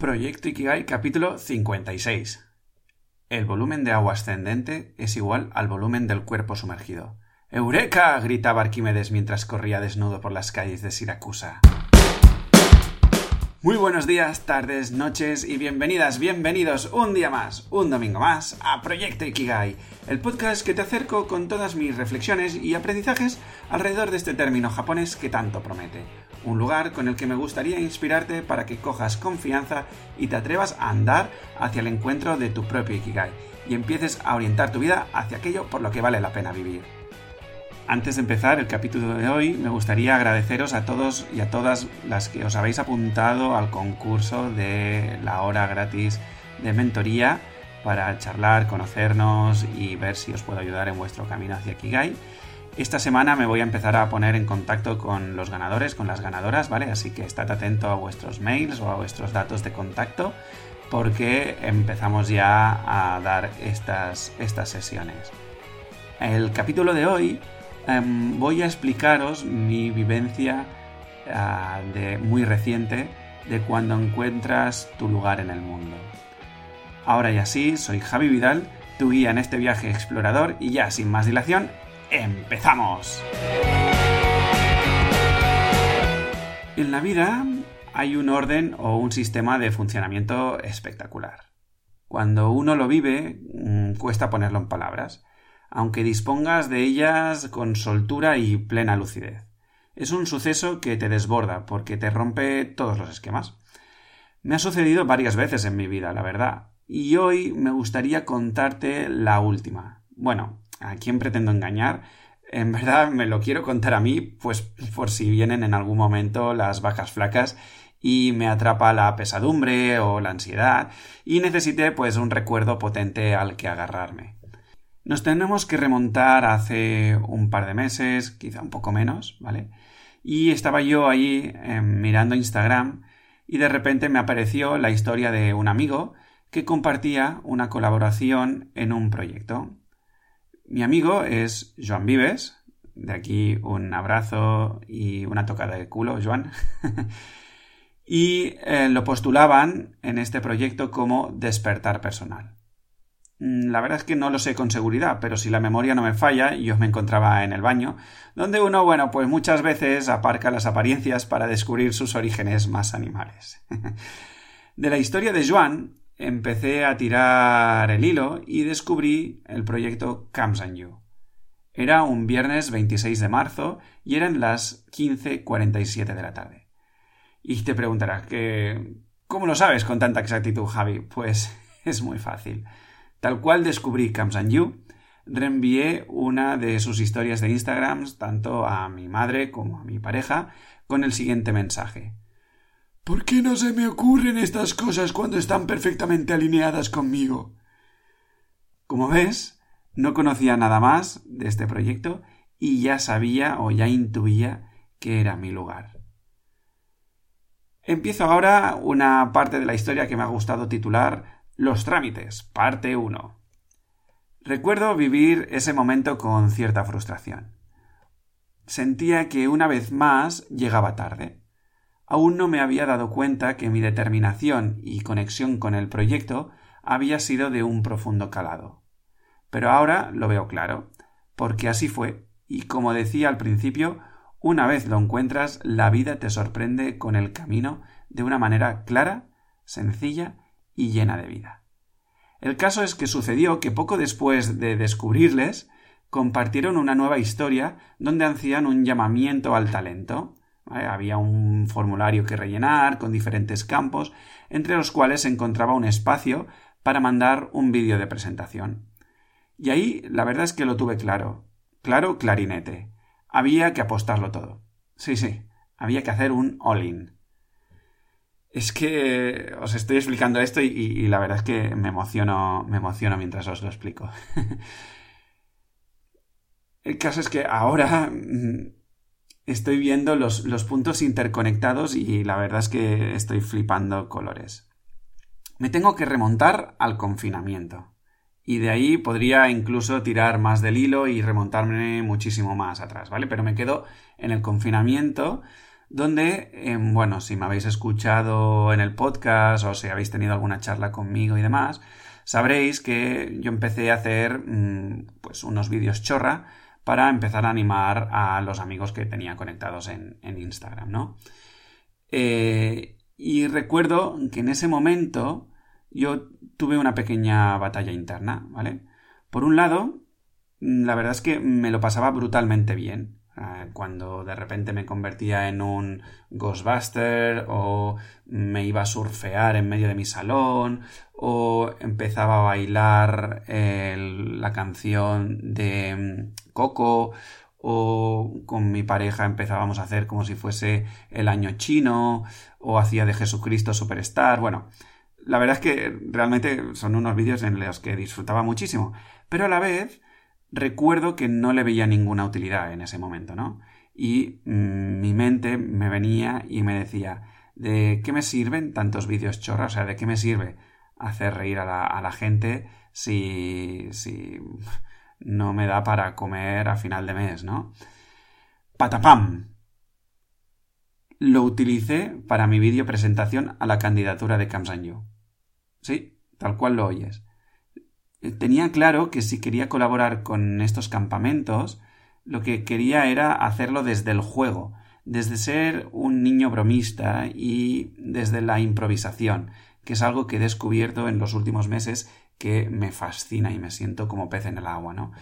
Proyecto Ikigai capítulo 56. El volumen de agua ascendente es igual al volumen del cuerpo sumergido. ¡Eureka! gritaba Arquímedes mientras corría desnudo por las calles de Siracusa. Muy buenos días, tardes, noches y bienvenidas, bienvenidos un día más, un domingo más a Proyecto Ikigai, el podcast que te acerco con todas mis reflexiones y aprendizajes alrededor de este término japonés que tanto promete un lugar con el que me gustaría inspirarte para que cojas confianza y te atrevas a andar hacia el encuentro de tu propio Ikigai y empieces a orientar tu vida hacia aquello por lo que vale la pena vivir. Antes de empezar el capítulo de hoy, me gustaría agradeceros a todos y a todas las que os habéis apuntado al concurso de la hora gratis de mentoría para charlar, conocernos y ver si os puedo ayudar en vuestro camino hacia Ikigai. Esta semana me voy a empezar a poner en contacto con los ganadores, con las ganadoras, ¿vale? Así que estad atento a vuestros mails o a vuestros datos de contacto porque empezamos ya a dar estas, estas sesiones. El capítulo de hoy em, voy a explicaros mi vivencia ah, de, muy reciente de cuando encuentras tu lugar en el mundo. Ahora y así, soy Javi Vidal, tu guía en este viaje explorador y ya sin más dilación, ¡Empezamos! En la vida hay un orden o un sistema de funcionamiento espectacular. Cuando uno lo vive, mm, cuesta ponerlo en palabras, aunque dispongas de ellas con soltura y plena lucidez. Es un suceso que te desborda porque te rompe todos los esquemas. Me ha sucedido varias veces en mi vida, la verdad, y hoy me gustaría contarte la última. Bueno, ¿A quién pretendo engañar? En verdad me lo quiero contar a mí, pues por si vienen en algún momento las vacas flacas y me atrapa la pesadumbre o la ansiedad y necesite pues un recuerdo potente al que agarrarme. Nos tenemos que remontar hace un par de meses, quizá un poco menos, ¿vale? Y estaba yo ahí em, mirando Instagram y de repente me apareció la historia de un amigo que compartía una colaboración en un proyecto. Mi amigo es Joan Vives. De aquí un abrazo y una tocada de culo, Joan. y eh, lo postulaban en este proyecto como despertar personal. Mm, la verdad es que no lo sé con seguridad, pero si la memoria no me falla, yo me encontraba en el baño, donde uno, bueno, pues muchas veces aparca las apariencias para descubrir sus orígenes más animales. de la historia de Joan empecé a tirar el hilo y descubrí el proyecto Comes and You. Era un viernes 26 de marzo y eran las 15.47 de la tarde. Y te preguntarás que ¿cómo lo sabes con tanta exactitud, Javi? Pues es muy fácil. Tal cual descubrí Comes and You, reenvié una de sus historias de Instagram tanto a mi madre como a mi pareja con el siguiente mensaje. ¿Por qué no se me ocurren estas cosas cuando están perfectamente alineadas conmigo? Como ves, no conocía nada más de este proyecto y ya sabía o ya intuía que era mi lugar. Empiezo ahora una parte de la historia que me ha gustado titular Los trámites, parte 1. Recuerdo vivir ese momento con cierta frustración. Sentía que una vez más llegaba tarde aún no me había dado cuenta que mi determinación y conexión con el proyecto había sido de un profundo calado. Pero ahora lo veo claro, porque así fue, y como decía al principio, una vez lo encuentras, la vida te sorprende con el camino de una manera clara, sencilla y llena de vida. El caso es que sucedió que poco después de descubrirles, compartieron una nueva historia donde hacían un llamamiento al talento, había un formulario que rellenar con diferentes campos, entre los cuales se encontraba un espacio para mandar un vídeo de presentación. Y ahí la verdad es que lo tuve claro. Claro, clarinete. Había que apostarlo todo. Sí, sí, había que hacer un all-in. Es que os estoy explicando esto y, la verdad es que me emociono, me emociono mientras os lo explico. El caso es que ahora mm, estoy viendo los, puntos interconectados y la verdad es que estoy flipando colores. Me tengo que remontar al confinamiento. Y de ahí podría incluso tirar más del hilo y remontarme muchísimo más atrás, ¿vale? Pero me quedo en el confinamiento donde, em, bueno, si me habéis escuchado en el podcast o si habéis tenido alguna charla conmigo y demás, sabréis que yo empecé a hacer mm, pues unos vídeos chorra para empezar a animar a los amigos que tenía conectados en, Instagram, ¿no? Eh, y recuerdo que en ese momento yo tuve una pequeña batalla interna, ¿vale? Por un lado, la verdad es que me lo pasaba brutalmente bien. Eh, cuando de repente me convertía en un Ghostbuster o me iba a surfear en medio de mi salón o empezaba a bailar la canción de mm, O con mi pareja empezábamos a hacer como si fuese el año chino o hacía de Jesucristo Superstar. Bueno, la verdad es que realmente son unos vídeos en los que disfrutaba muchísimo, pero a la vez recuerdo que no le veía ninguna utilidad en ese momento, ¿no? Y mm, mi mente me venía y me decía, ¿de qué me sirven tantos vídeos chorras? O sea, ¿de qué me sirve hacer reír a la, a la gente si, si no me da para comer a final de mes, ¿no? Patapam. Lo utilicé para mi vídeo presentación a la candidatura de Kamsanyu. Sí, tal cual lo oyes tenía claro que si quería colaborar con estos campamentos, lo que quería era hacerlo desde el juego, desde ser un niño bromista y desde la improvisación, que es algo que he descubierto en los últimos meses que me fascina y me siento como pez en el agua, ¿no?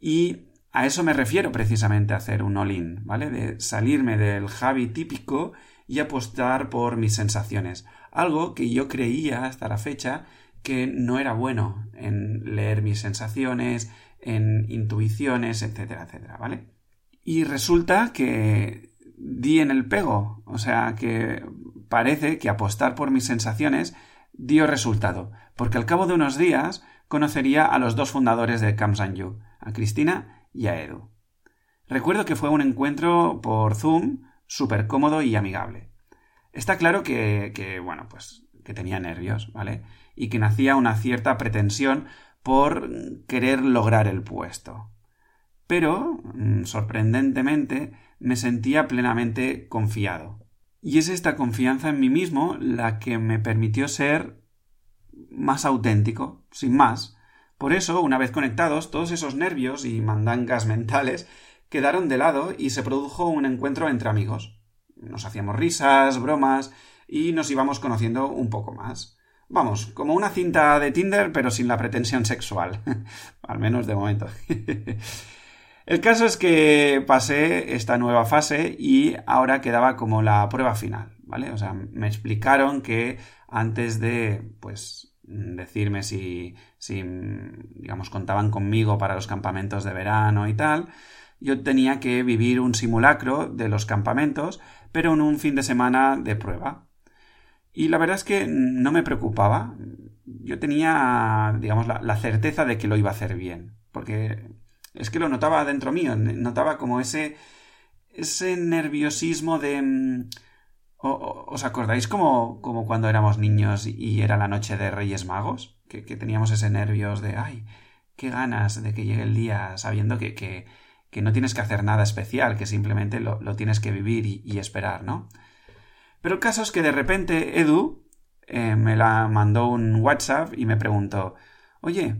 Y a eso me refiero precisamente a hacer un all-in, ¿vale? De salirme del Javi típico y apostar por mis sensaciones. Algo que yo creía hasta la fecha que no era bueno en leer mis sensaciones, en intuiciones, etcétera, etcétera, ¿vale? Y resulta que di en el pego, o sea que parece que apostar por mis sensaciones dio resultado, porque al cabo de unos días conocería a los dos fundadores de Yu, a Cristina y a Edu. Recuerdo que fue un encuentro por Zoom súper cómodo y amigable. Está claro que, que, bueno, pues que tenía nervios, ¿vale? y que nacía una cierta pretensión por querer lograr el puesto. Pero, mm, sorprendentemente, me sentía plenamente confiado. Y es esta confianza en mí mismo la que me permitió ser más auténtico, sin más. Por eso, una vez conectados, todos esos nervios y mandangas mentales quedaron de lado y se produjo un encuentro entre amigos. Nos hacíamos risas, bromas y nos íbamos conociendo un poco más. Vamos, como una cinta de Tinder, pero sin la pretensión sexual. Al menos de momento. El caso es que pasé esta nueva fase y ahora quedaba como la prueba final, ¿vale? O sea, me explicaron que antes de, pues, decirme si, si, digamos, contaban conmigo para los campamentos de verano y tal, yo tenía que vivir un simulacro de los campamentos, pero en un fin de semana de prueba. Y la verdad es que no me preocupaba. Yo tenía, digamos, la, certeza de que lo iba a hacer bien. Porque es que lo notaba dentro mío. Notaba como ese, ese nerviosismo de... Mm, ¿Os acordáis como, como cuando éramos niños y era la noche de Reyes Magos? Que, teníamos ese nervios de, ay, qué ganas de que llegue el día sabiendo que, que, que no tienes que hacer nada especial, que simplemente lo, lo tienes que vivir y, y esperar, ¿no? Pero el caso es que de repente Edu eh, me la mandó un WhatsApp y me preguntó, oye,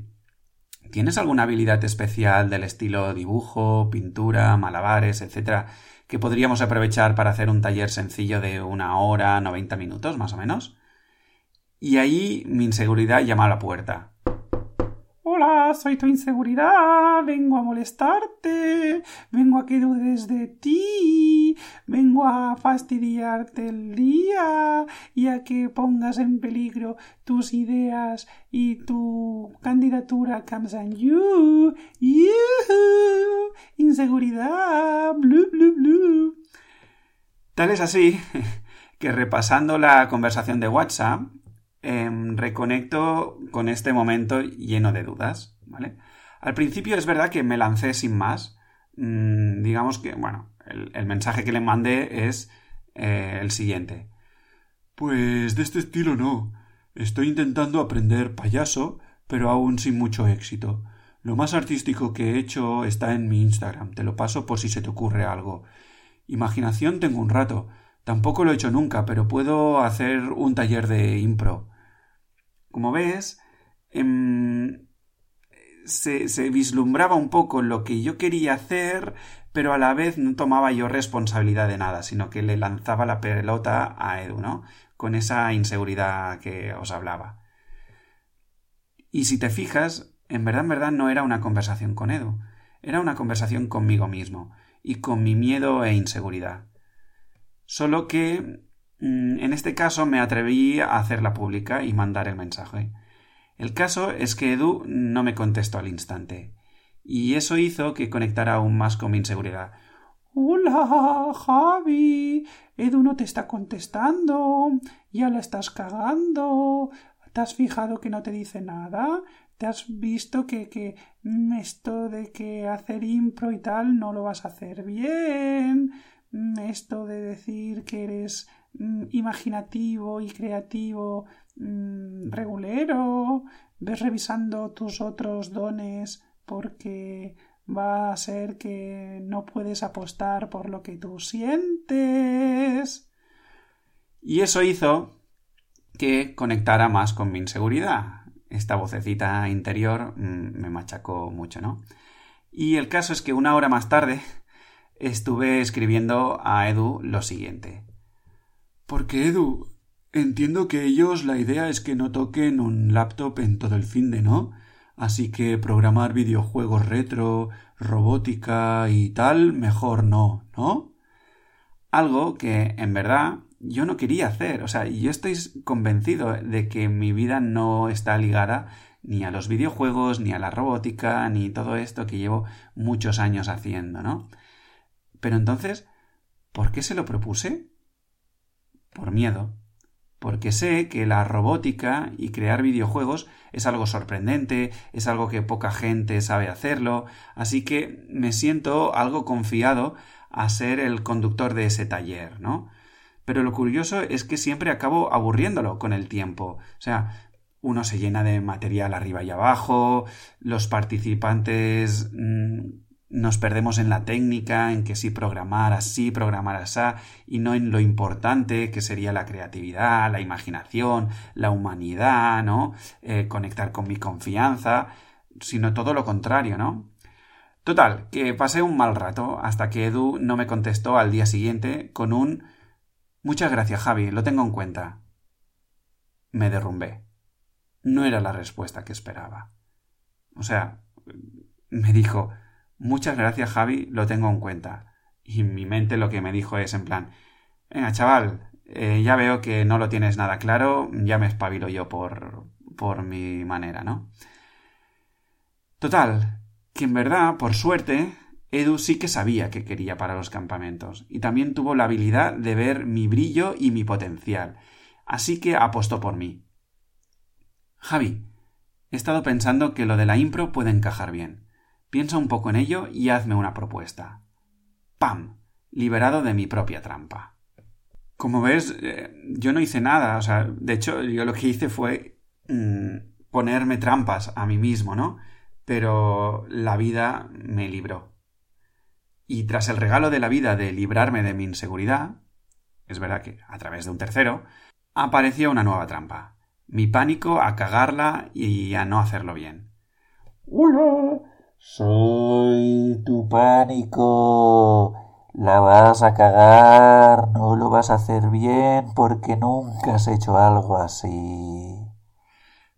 ¿tienes alguna habilidad especial del estilo dibujo, pintura, malabares, etcétera, que podríamos aprovechar para hacer un taller sencillo de una hora, 90 minutos, más o menos? Y ahí mi inseguridad llama a la puerta. Hola, soy tu inseguridad, vengo a molestarte, vengo a que dudes de ti, vengo a fastidiarte el día y a que pongas en peligro tus ideas y tu candidatura a Kamsan You. Inseguridad, blu, blu, blu. Tal es así que repasando la conversación de WhatsApp, Em, reconecto con este momento lleno de dudas, ¿vale? Al principio es verdad que me lancé sin más. Mm, digamos que, bueno, el, mensaje que le mandé es eh, el siguiente. Pues de este estilo no. Estoy intentando aprender payaso, pero aún sin mucho éxito. Lo más artístico que he hecho está en mi Instagram. Te lo paso por si se te ocurre algo. Imaginación tengo un rato. Tampoco lo he hecho nunca, pero puedo hacer un taller de impro. Como ves, em, se, se, vislumbraba un poco lo que yo quería hacer, pero a la vez no tomaba yo responsabilidad de nada, sino que le lanzaba la pelota a Edu, ¿no? Con esa inseguridad que os hablaba. Y si te fijas, en verdad, en verdad no era una conversación con Edu, era una conversación conmigo mismo y con mi miedo e inseguridad. Solo que en este caso me atreví a hacerla pública y mandar el mensaje. El caso es que Edu no me contestó al instante, y eso hizo que conectara aún más con mi inseguridad. Hola, Javi. Edu no te está contestando. Ya la estás cagando. ¿Te has fijado que no te dice nada? ¿Te has visto que, que esto de que hacer impro y tal no lo vas a hacer bien? Esto de decir que eres mm, imaginativo y creativo Mm, regulero, ves revisando tus otros dones porque va a ser que no puedes apostar por lo que tú sientes. Y eso hizo que conectara más con mi inseguridad. Esta vocecita interior mm, me machacó mucho, ¿no? Y el caso es que una hora más tarde estuve escribiendo a Edu lo siguiente. Porque Edu, Entiendo que ellos la idea es que no toquen un laptop en todo el fin de, ¿no? Así que programar videojuegos retro, robótica y tal, mejor no, ¿no? Algo que, en verdad, yo no quería hacer. O sea, yo estoy convencido de que mi vida no está ligada ni a los videojuegos, ni a la robótica, ni todo esto que llevo muchos años haciendo, ¿no? Pero entonces, ¿por qué se lo propuse? Por miedo porque sé que la robótica y crear videojuegos es algo sorprendente, es algo que poca gente sabe hacerlo, así que me siento algo confiado a ser el conductor de ese taller, ¿no? Pero lo curioso es que siempre acabo aburriéndolo con el tiempo. O sea, uno se llena de material arriba y abajo, los participantes mm, nos perdemos en la técnica, en que sí programar así, programar así, y no en lo importante que sería la creatividad, la imaginación, la humanidad, ¿no? Eh, conectar con mi confianza, sino todo lo contrario, ¿no? Total, que pasé un mal rato hasta que Edu no me contestó al día siguiente con un Muchas gracias, Javi, lo tengo en cuenta. Me derrumbé. No era la respuesta que esperaba. O sea, me dijo Muchas gracias, Javi, lo tengo en cuenta. Y mi mente lo que me dijo es en plan, venga, chaval, eh, ya veo que no lo tienes nada claro, ya me espabilo yo por, por mi manera, ¿no? Total, que en verdad, por suerte, Edu sí que sabía que quería para los campamentos, y también tuvo la habilidad de ver mi brillo y mi potencial, así que apostó por mí. Javi, he estado pensando que lo de la impro puede encajar bien. Piensa un poco en ello y hazme una propuesta. ¡Pam! Liberado de mi propia trampa. Como ves, eh, yo no hice nada. O sea, de hecho, yo lo que hice fue mm, ponerme trampas a mí mismo, ¿no? Pero la vida me libró. Y tras el regalo de la vida de librarme de mi inseguridad, es verdad que a través de un tercero, apareció una nueva trampa. Mi pánico a cagarla y a no hacerlo bien. ¡Hola! Soy tu pánico. La vas a cagar, no lo vas a hacer bien porque nunca has hecho algo así.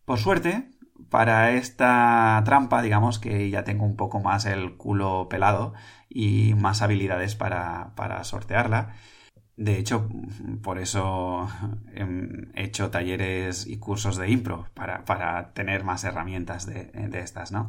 Por suerte, para esta trampa, digamos que ya tengo un poco más el culo pelado y más habilidades para, para sortearla. De hecho, por eso he hecho talleres y cursos de impro, para, para tener más herramientas de, de estas, ¿no?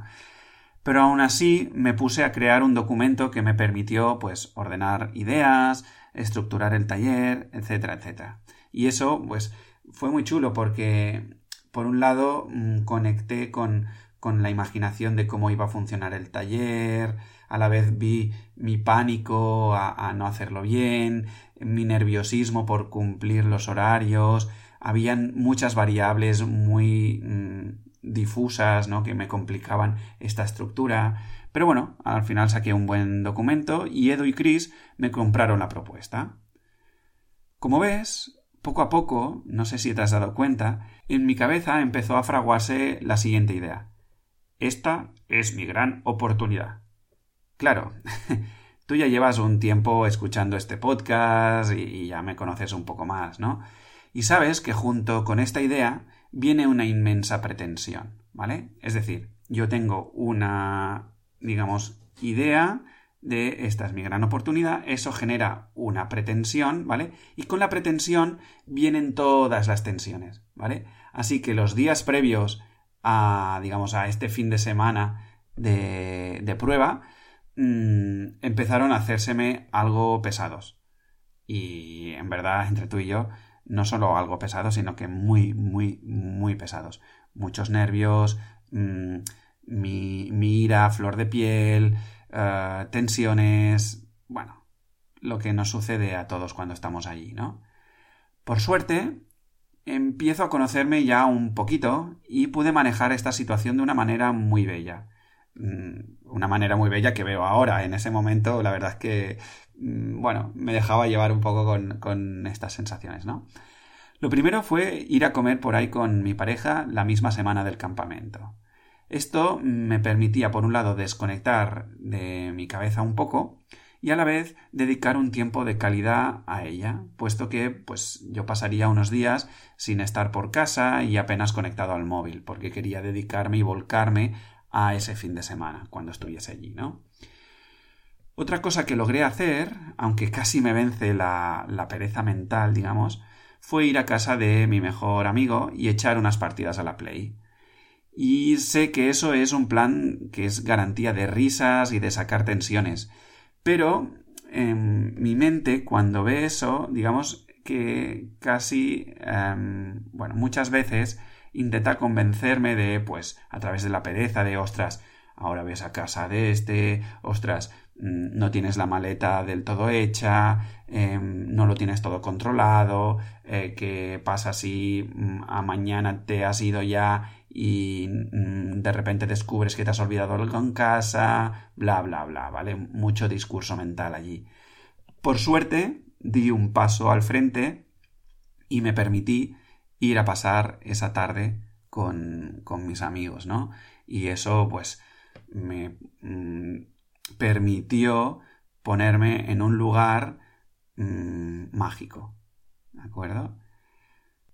Pero aún así me puse a crear un documento que me permitió pues ordenar ideas, estructurar el taller, etcétera, etcétera. Y eso pues fue muy chulo porque por un lado mm, conecté con, con la imaginación de cómo iba a funcionar el taller, a la vez vi mi pánico a, no hacerlo bien, mi nerviosismo por cumplir los horarios, habían muchas variables muy mm, difusas, ¿no? Que me complicaban esta estructura. Pero bueno, al final saqué un buen documento y Edu y Chris me compraron la propuesta. Como ves, poco a poco, no sé si te has dado cuenta, en mi cabeza empezó a fraguarse la siguiente idea. Esta es mi gran oportunidad. Claro, tú ya llevas un tiempo escuchando este podcast y ya me conoces un poco más, ¿no? Y sabes que junto con esta idea viene una inmensa pretensión, ¿vale? Es decir, yo tengo una, digamos, idea de esta es mi gran oportunidad, eso genera una pretensión, ¿vale? Y con la pretensión vienen todas las tensiones, ¿vale? Así que los días previos a, digamos, a este fin de semana de, de prueba, mmm, empezaron a hacérseme algo pesados. Y en verdad, entre tú y yo, no solo algo pesados, sino que muy, muy, muy pesados. Muchos nervios, mmm, mi, ira, flor de piel, uh, tensiones, bueno, lo que nos sucede a todos cuando estamos allí, ¿no? Por suerte, empiezo a conocerme ya un poquito y pude manejar esta situación de una manera muy bella. Mm, una manera muy bella que veo ahora. En ese momento, la verdad es que, mm, bueno, me dejaba llevar un poco con, con estas sensaciones, ¿no? Lo primero fue ir a comer por ahí con mi pareja la misma semana del campamento. Esto me permitía, por un lado, desconectar de mi cabeza un poco y a la vez dedicar un tiempo de calidad a ella, puesto que pues yo pasaría unos días sin estar por casa y apenas conectado al móvil, porque quería dedicarme y volcarme a ese fin de semana cuando estuviese allí, ¿no? Otra cosa que logré hacer, aunque casi me vence la, la pereza mental, digamos, fue ir a casa de mi mejor amigo y echar unas partidas a la Play. Y sé que eso es un plan que es garantía de risas y de sacar tensiones. Pero en mi mente, cuando ve eso, digamos que casi, um, bueno, muchas veces intenta convencerme de, pues, a través de la pereza, de, ostras, ahora ves a casa de este, ostras, mm, no tienes la maleta del todo hecha, eh, no lo tienes todo controlado, eh, qué pasa si mm, a mañana te has ido ya y mm, de repente descubres que te has olvidado algo en casa, bla, bla, bla, ¿vale? Mucho discurso mental allí. Por suerte, di un paso al frente y me permití ir a pasar esa tarde con, con mis amigos, ¿no? Y eso, pues, me mm, permitió ponerme en un lugar mmm, mágico, ¿de acuerdo?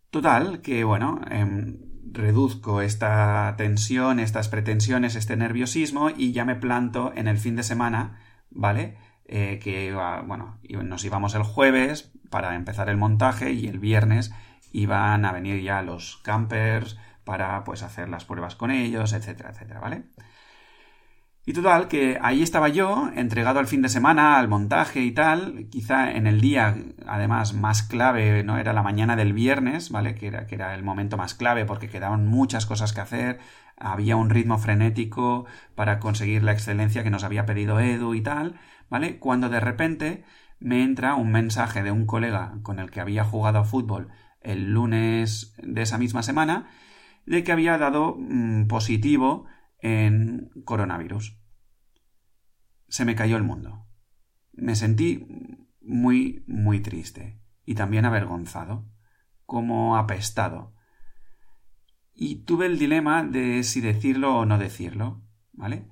Total, que bueno, eh, reduzco esta tensión, estas pretensiones, este nerviosismo y ya me planto en el fin de semana, ¿vale? Eh, que, bueno, nos íbamos el jueves para empezar el montaje y el viernes iban a venir ya los campers para pues hacer las pruebas con ellos, etcétera, etcétera, ¿vale? Y total, que ahí estaba yo, entregado al fin de semana, al montaje y tal, quizá en el día, además, más clave, ¿no? Era la mañana del viernes, ¿vale? Que era, que era el momento más clave porque quedaban muchas cosas que hacer, había un ritmo frenético para conseguir la excelencia que nos había pedido Edu y tal, ¿vale? Cuando de repente me entra un mensaje de un colega con el que había jugado a fútbol el lunes de esa misma semana, de que había dado mmm, positivo en coronavirus. Se me cayó el mundo. Me sentí muy, muy triste y también avergonzado, como apestado. Y tuve el dilema de si decirlo o no decirlo, ¿vale?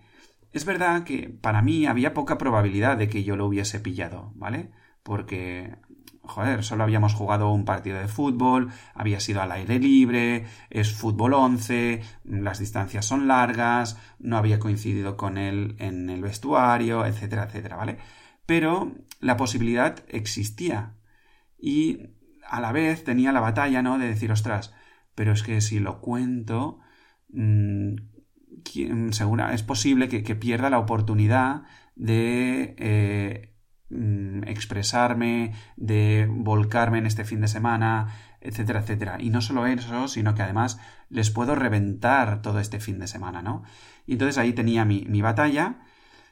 Es verdad que para mí había poca probabilidad de que yo lo hubiese pillado, ¿vale? Porque joder, solo habíamos jugado un partido de fútbol, había sido al aire libre, es fútbol 11, las distancias son largas, no había coincidido con él en el vestuario, etcétera, etcétera, ¿vale? Pero la posibilidad existía y a la vez tenía la batalla, ¿no? De decir, ostras, pero es que si lo cuento, mmm, segura, es posible que, que, pierda la oportunidad de eh, Mm, expresarme, de volcarme en este fin de semana, etcétera, etcétera. Y no solo eso, sino que además les puedo reventar todo este fin de semana, ¿no? Y entonces ahí tenía mi, mi batalla,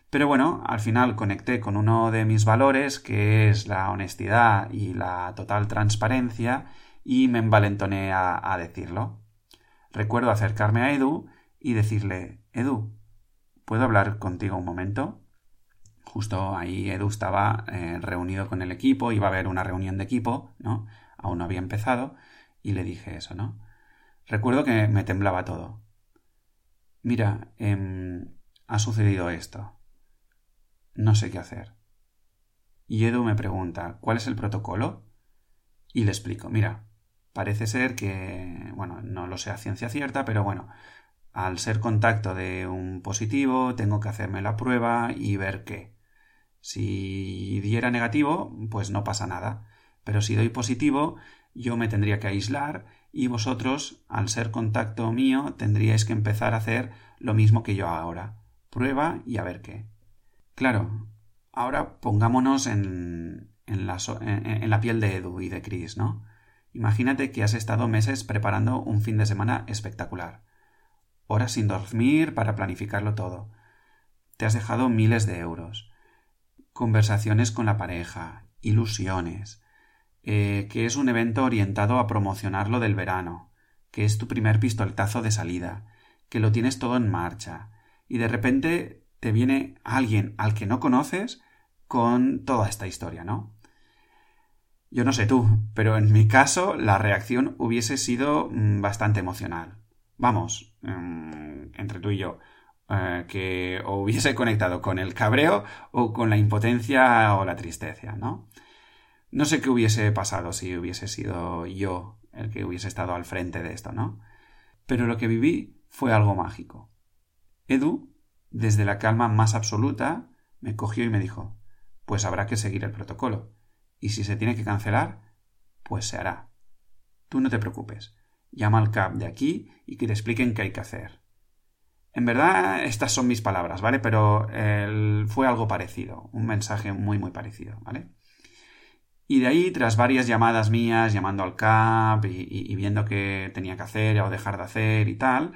pero bueno, al final conecté con uno de mis valores, que es la honestidad y la total transparencia, y me envalentoné a, a decirlo. Recuerdo acercarme a Edu y decirle Edu, ¿puedo hablar contigo un momento? Justo ahí Edu estaba eh, reunido con el equipo, iba a haber una reunión de equipo, ¿no? Aún no había empezado, y le dije eso, ¿no? Recuerdo que me temblaba todo. Mira, eh, ha sucedido esto. No sé qué hacer. Y Edu me pregunta, ¿cuál es el protocolo? Y le explico, mira, parece ser que, bueno, no lo sé a ciencia cierta, pero bueno, al ser contacto de un positivo, tengo que hacerme la prueba y ver qué. Si diera negativo, pues no pasa nada. Pero si doy positivo, yo me tendría que aislar y vosotros, al ser contacto mío, tendríais que empezar a hacer lo mismo que yo ahora. Prueba y a ver qué. Claro, ahora pongámonos en, en, la, la piel de Edu y de Chris, ¿no? Imagínate que has estado meses preparando un fin de semana espectacular. Horas sin dormir para planificarlo todo. Te has dejado miles de euros conversaciones con la pareja, ilusiones, eh, que es un evento orientado a promocionar lo del verano, que es tu primer pistoletazo de salida, que lo tienes todo en marcha, y de repente te viene alguien al que no conoces con toda esta historia, ¿no? Yo no sé tú, pero en mi caso la reacción hubiese sido mm, bastante emocional. Vamos, mm, entre tú y yo, eh, que hubiese conectado con el cabreo o con la impotencia o la tristeza, ¿no? No sé qué hubiese pasado si hubiese sido yo el que hubiese estado al frente de esto, ¿no? Pero lo que viví fue algo mágico. Edu, desde la calma más absoluta, me cogió y me dijo, pues habrá que seguir el protocolo. Y si se tiene que cancelar, pues se hará. Tú no te preocupes. Llama al CAP de aquí y que te expliquen qué hay que hacer. En verdad, estas son mis palabras, ¿vale? Pero fue algo parecido, un mensaje muy, muy parecido, ¿vale? Y de ahí, tras varias llamadas mías, llamando al CAP y, viendo qué tenía que hacer o dejar de hacer y tal,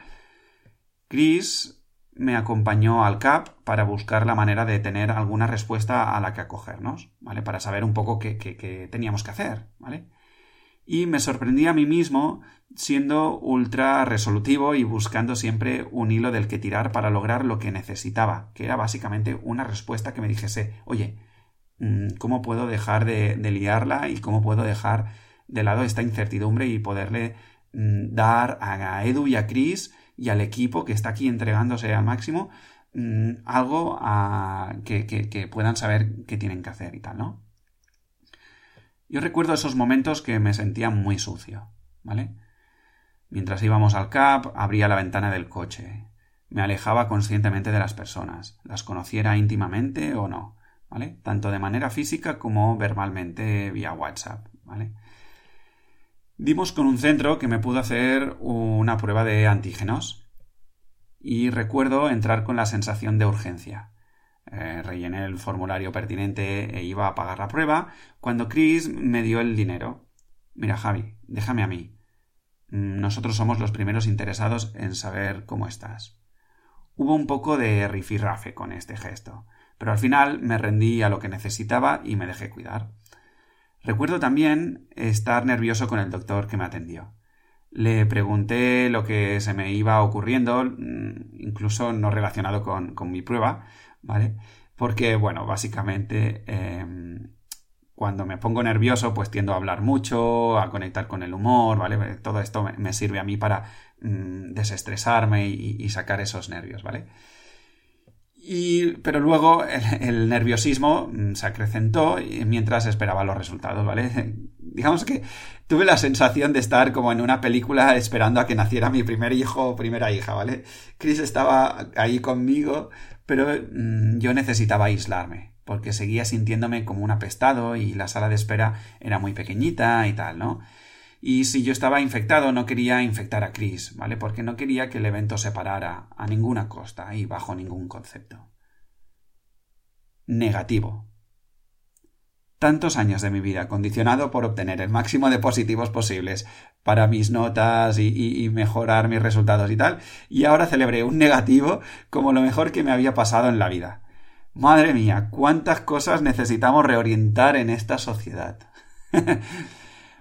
Chris me acompañó al CAP para buscar la manera de tener alguna respuesta a la que acogernos, ¿vale? Para saber un poco qué, qué teníamos que hacer, ¿vale? Y me sorprendí a mí mismo siendo ultra resolutivo y buscando siempre un hilo del que tirar para lograr lo que necesitaba, que era básicamente una respuesta que me dijese, oye, mm, ¿cómo puedo dejar de, liarla y cómo puedo dejar de lado esta incertidumbre y poderle mm, dar a Edu y a Chris y al equipo que está aquí entregándose al máximo mm, algo a, que, que puedan saber qué tienen que hacer y tal, ¿no? Yo recuerdo esos momentos que me sentía muy sucio, ¿vale? Mientras íbamos al CAP, abría la ventana del coche. Me alejaba conscientemente de las personas, las conociera íntimamente o no, ¿vale? Tanto de manera física como verbalmente vía WhatsApp, ¿vale? Dimos con un centro que me pudo hacer una prueba de antígenos y recuerdo entrar con la sensación de urgencia. Eh, rellené el formulario pertinente e iba a pagar la prueba cuando Chris me dio el dinero. Mira, Javi, déjame a mí. Nosotros somos los primeros interesados en saber cómo estás. Hubo un poco de rifirrafe con este gesto, pero al final me rendí a lo que necesitaba y me dejé cuidar. Recuerdo también estar nervioso con el doctor que me atendió. Le pregunté lo que se me iba ocurriendo, mm, incluso no relacionado con, con mi prueba, ¿vale? Porque, bueno, básicamente em, cuando me pongo nervioso, pues tiendo a hablar mucho, a conectar con el humor, ¿vale? Todo esto me, sirve a mí para mm, desestresarme y, sacar esos nervios, ¿vale? Y, pero luego el, nerviosismo mm, se acrecentó mientras esperaba los resultados, ¿vale? Digamos que tuve la sensación de estar como en una película esperando a que naciera mi primer hijo o primera hija, ¿vale? Chris estaba ahí conmigo, pero mm, yo necesitaba aislarme, porque seguía sintiéndome como un apestado y la sala de espera era muy pequeñita y tal, ¿no? Y si yo estaba infectado, no quería infectar a Chris, ¿vale? Porque no quería que el evento se parara a ninguna costa y bajo ningún concepto. Negativo. Tantos años de mi vida condicionado por obtener el máximo de positivos posibles para mis notas y, mejorar mis resultados y tal, y ahora celebré un negativo como lo mejor que me había pasado en la vida. Madre mía, cuántas cosas necesitamos reorientar en esta sociedad.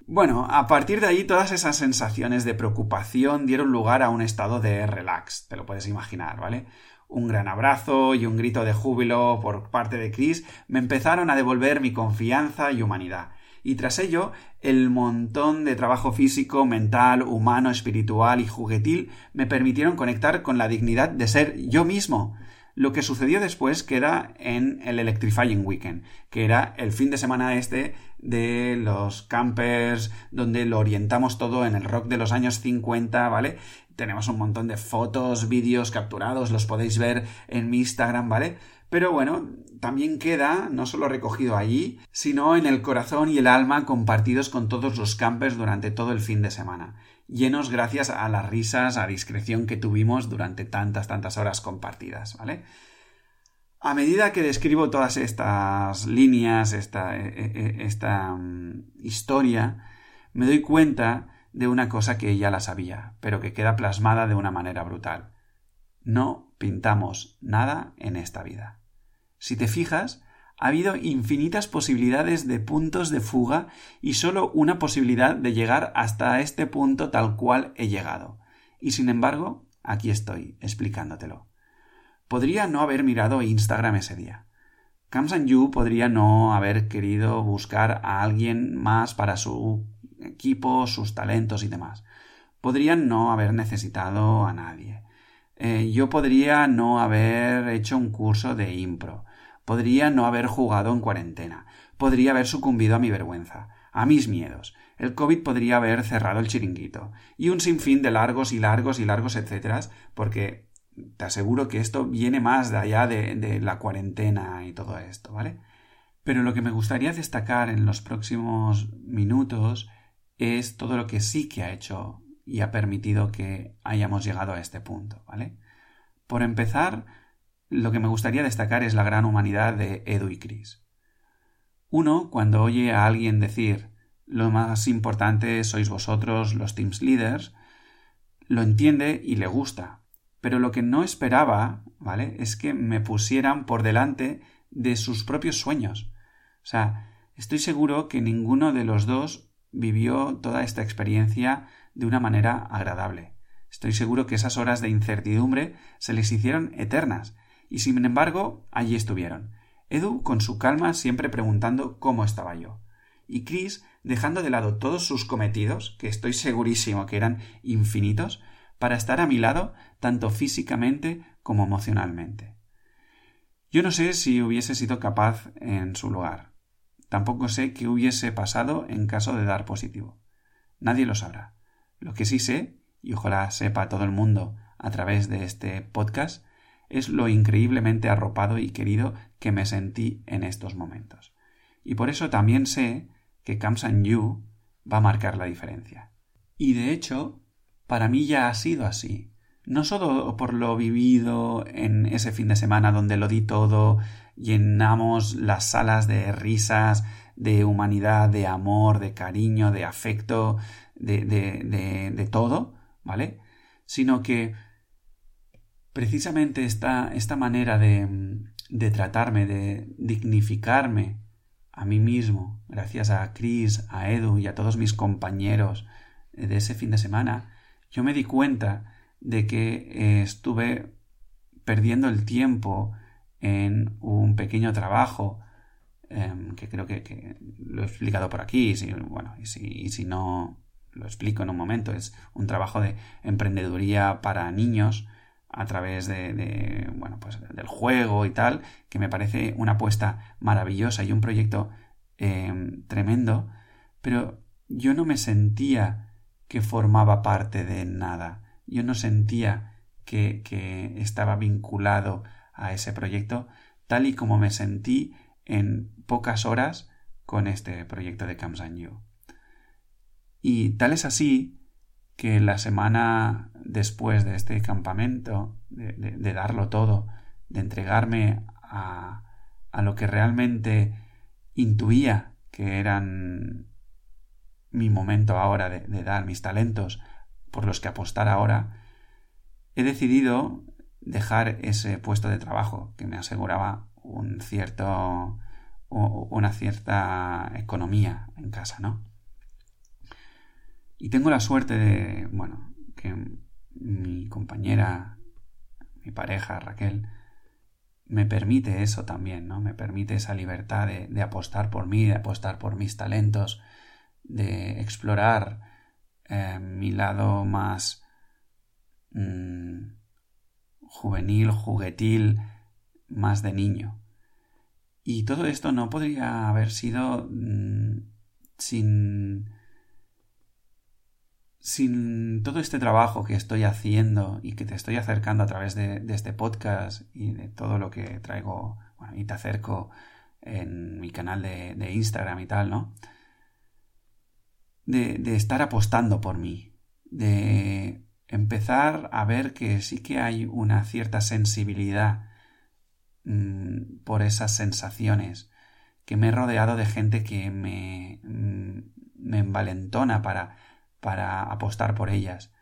Bueno, a partir de ahí todas esas sensaciones de preocupación dieron lugar a un estado de relax, te lo puedes imaginar, ¿vale? Un gran abrazo y un grito de júbilo por parte de Chris me empezaron a devolver mi confianza y humanidad. Y tras ello, el montón de trabajo físico, mental, humano, espiritual y juguetil me permitieron conectar con la dignidad de ser yo mismo. Lo que sucedió después queda en el Electrifying Weekend, que era el fin de semana este de los campers, donde lo orientamos todo en el rock de los años 50, ¿vale? Tenemos un montón de fotos, vídeos capturados, los podéis ver en mi Instagram, ¿vale? Pero bueno, también queda no solo recogido allí, sino en el corazón y el alma compartidos con todos los campers durante todo el fin de semana llenos gracias a las risas a discreción que tuvimos durante tantas, tantas horas compartidas, ¿vale? A medida que describo todas estas líneas, esta, e, e, e, esta mm, historia, me doy cuenta de una cosa que ya la sabía, pero que queda plasmada de una manera brutal. No pintamos nada en esta vida. Si te fijas, ha habido infinitas posibilidades de puntos de fuga y solo una posibilidad de llegar hasta este punto tal cual he llegado. Y sin embargo, aquí estoy, explicándotelo. Podría no haber mirado Instagram ese día. Kamsan Yu podría no haber querido buscar a alguien más para su equipo, sus talentos y demás. Podría no haber necesitado a nadie. Eh, yo podría no haber hecho un curso de impro. Podría no haber jugado en cuarentena. Podría haber sucumbido a mi vergüenza, a mis miedos. El COVID podría haber cerrado el chiringuito. Y un sinfín de largos y largos y largos etcétera, porque te aseguro que esto viene más de allá de, de la cuarentena y todo esto, ¿vale? Pero lo que me gustaría destacar en los próximos minutos es todo lo que sí que ha hecho y ha permitido que hayamos llegado a este punto, ¿vale? Por empezar, lo que me gustaría destacar es la gran humanidad de Edu y Chris. Uno, cuando oye a alguien decir lo más importante sois vosotros, los teams leaders, lo entiende y le gusta. Pero lo que no esperaba, ¿vale? Es que me pusieran por delante de sus propios sueños. O sea, estoy seguro que ninguno de los dos vivió toda esta experiencia de una manera agradable. Estoy seguro que esas horas de incertidumbre se les hicieron eternas y sin embargo, allí estuvieron. Edu con su calma siempre preguntando cómo estaba yo. Y Chris dejando de lado todos sus cometidos, que estoy segurísimo que eran infinitos, para estar a mi lado tanto físicamente como emocionalmente. Yo no sé si hubiese sido capaz en su lugar. Tampoco sé qué hubiese pasado en caso de dar positivo. Nadie lo sabrá. Lo que sí sé, y ojalá sepa todo el mundo a través de este podcast, es lo increíblemente arropado y querido que me sentí en estos momentos. Y por eso también sé que Kamsan Yu va a marcar la diferencia. Y de hecho, para mí ya ha sido así. No solo por lo vivido en ese fin de semana donde lo di todo, llenamos las salas de risas, de humanidad, de amor, de cariño, de afecto, de, de, de, de todo, ¿vale? Sino que precisamente esta, esta manera de, de tratarme, de dignificarme a mí mismo, gracias a Chris, a Edu y a todos mis compañeros de ese fin de semana, yo me di cuenta de que eh, estuve perdiendo el tiempo en un pequeño trabajo em, que creo que, lo he explicado por aquí si, bueno si, y si no lo explico en un momento es un trabajo de emprendeduría para niños a través de, bueno, pues del juego y tal, que me parece una apuesta maravillosa y un proyecto em, tremendo, pero yo no me sentía que formaba parte de nada, yo no sentía que, que estaba vinculado a ese proyecto tal y como me sentí en pocas horas con este proyecto de Camps You. Y tal es así que la semana después de este campamento, de, darlo todo, de entregarme a, a, lo que realmente intuía que eran mi momento ahora de, de dar mis talentos por los que apostar ahora, he decidido dejar ese puesto de trabajo que me aseguraba un cierto una cierta economía en casa, ¿no? Y tengo la suerte de, bueno, que mi compañera, mi pareja, Raquel, me permite eso también, ¿no? Me permite esa libertad de, apostar por mí, de apostar por mis talentos, de explorar eh, mi lado más mm, juvenil, juguetil, más de niño. Y todo esto no podría haber sido mm, sin sin todo este trabajo que estoy haciendo y que te estoy acercando a través de, este podcast y de todo lo que traigo y te acerco en mi canal de, Instagram y tal, ¿no? De, estar apostando por mí, de empezar a ver que sí que hay una cierta sensibilidad mmm, por esas sensaciones, que me he rodeado de gente que me, mm, me envalentona para para apostar por ellas.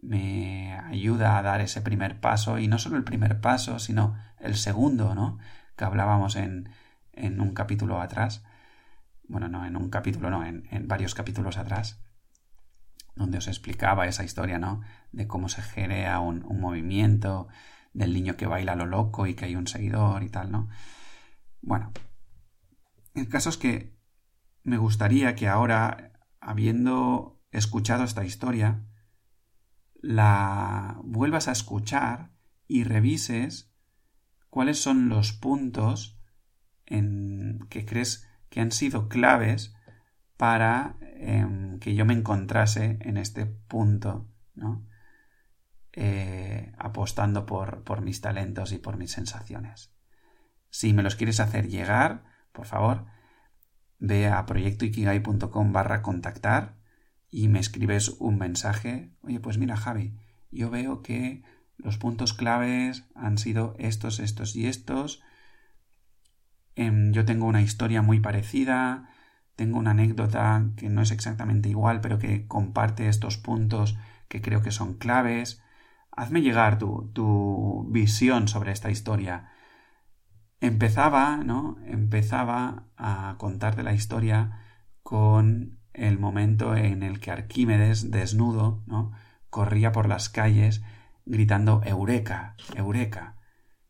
Me ayuda a dar ese primer paso y no solo el primer paso, sino el segundo, ¿no? Que hablábamos en, en un capítulo atrás. Bueno, no, en un capítulo, no, en, en varios capítulos atrás donde os explicaba esa historia, ¿no? De cómo se genera un, un, movimiento, del niño que baila lo loco y que hay un seguidor y tal, ¿no? Bueno, el caso es que me gustaría que ahora, habiendo escuchado esta historia, la vuelvas a escuchar y revises cuáles son los puntos en que crees que han sido claves para em, que yo me encontrase en este punto, ¿no? Eh, apostando por, por mis talentos y por mis sensaciones. Si me los quieres hacer llegar, por favor, ve a proyectoikigai.com barra contactar y me escribes un mensaje, oye, pues mira Javi, yo veo que los puntos claves han sido estos, estos y estos. Em, yo tengo una historia muy parecida, tengo una anécdota que no es exactamente igual, pero que comparte estos puntos que creo que son claves. Hazme llegar tu, tu visión sobre esta historia. Empezaba, ¿no? Empezaba a contarte la historia con el momento en el que Arquímedes, desnudo, ¿no? corría por las calles gritando Eureka, Eureka.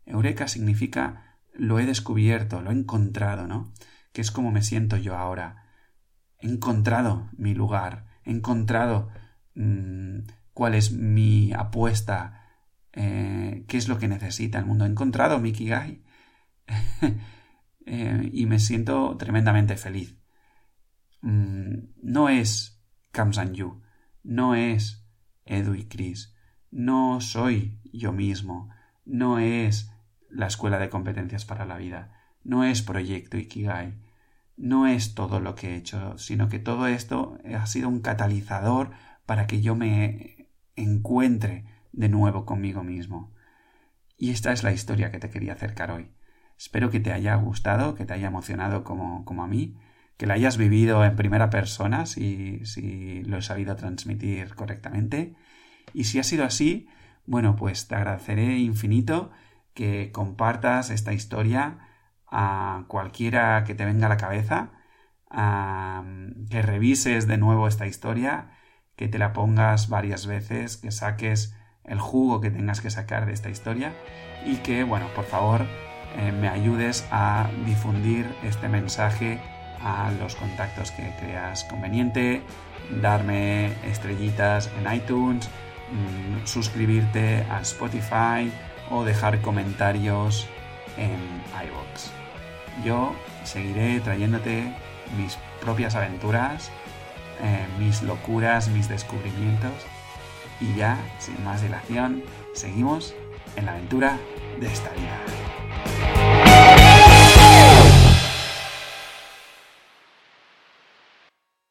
Eureka significa lo he descubierto, lo he encontrado, ¿no? Que es como me siento yo ahora. He encontrado mi lugar, he encontrado mmm, cuál es mi apuesta, eh, qué es lo que necesita el mundo. He encontrado mi Kigai. eh, y me siento tremendamente feliz. Mm, no es You, no es Edu y Chris, no soy yo mismo, no es la escuela de competencias para la vida, no es Proyecto Ikigai, no es todo lo que he hecho, sino que todo esto ha sido un catalizador para que yo me encuentre de nuevo conmigo mismo. Y esta es la historia que te quería acercar hoy. Espero que te haya gustado, que te haya emocionado como, como a mí que la hayas vivido en primera persona, si, si lo he sabido transmitir correctamente. Y si ha sido así, bueno, pues te agradeceré infinito que compartas esta historia a cualquiera que te venga a la cabeza, que revises de nuevo esta historia, que te la pongas varias veces, que saques el jugo que tengas que sacar de esta historia y que, bueno, por favor, eh, me ayudes a difundir este mensaje a los contactos que creas conveniente, darme estrellitas en iTunes, mm, suscribirte a Spotify o dejar comentarios en iVoox. Yo seguiré trayéndote mis propias aventuras, eh, mis locuras, mis descubrimientos y ya, sin más dilación, seguimos en la aventura de esta vida.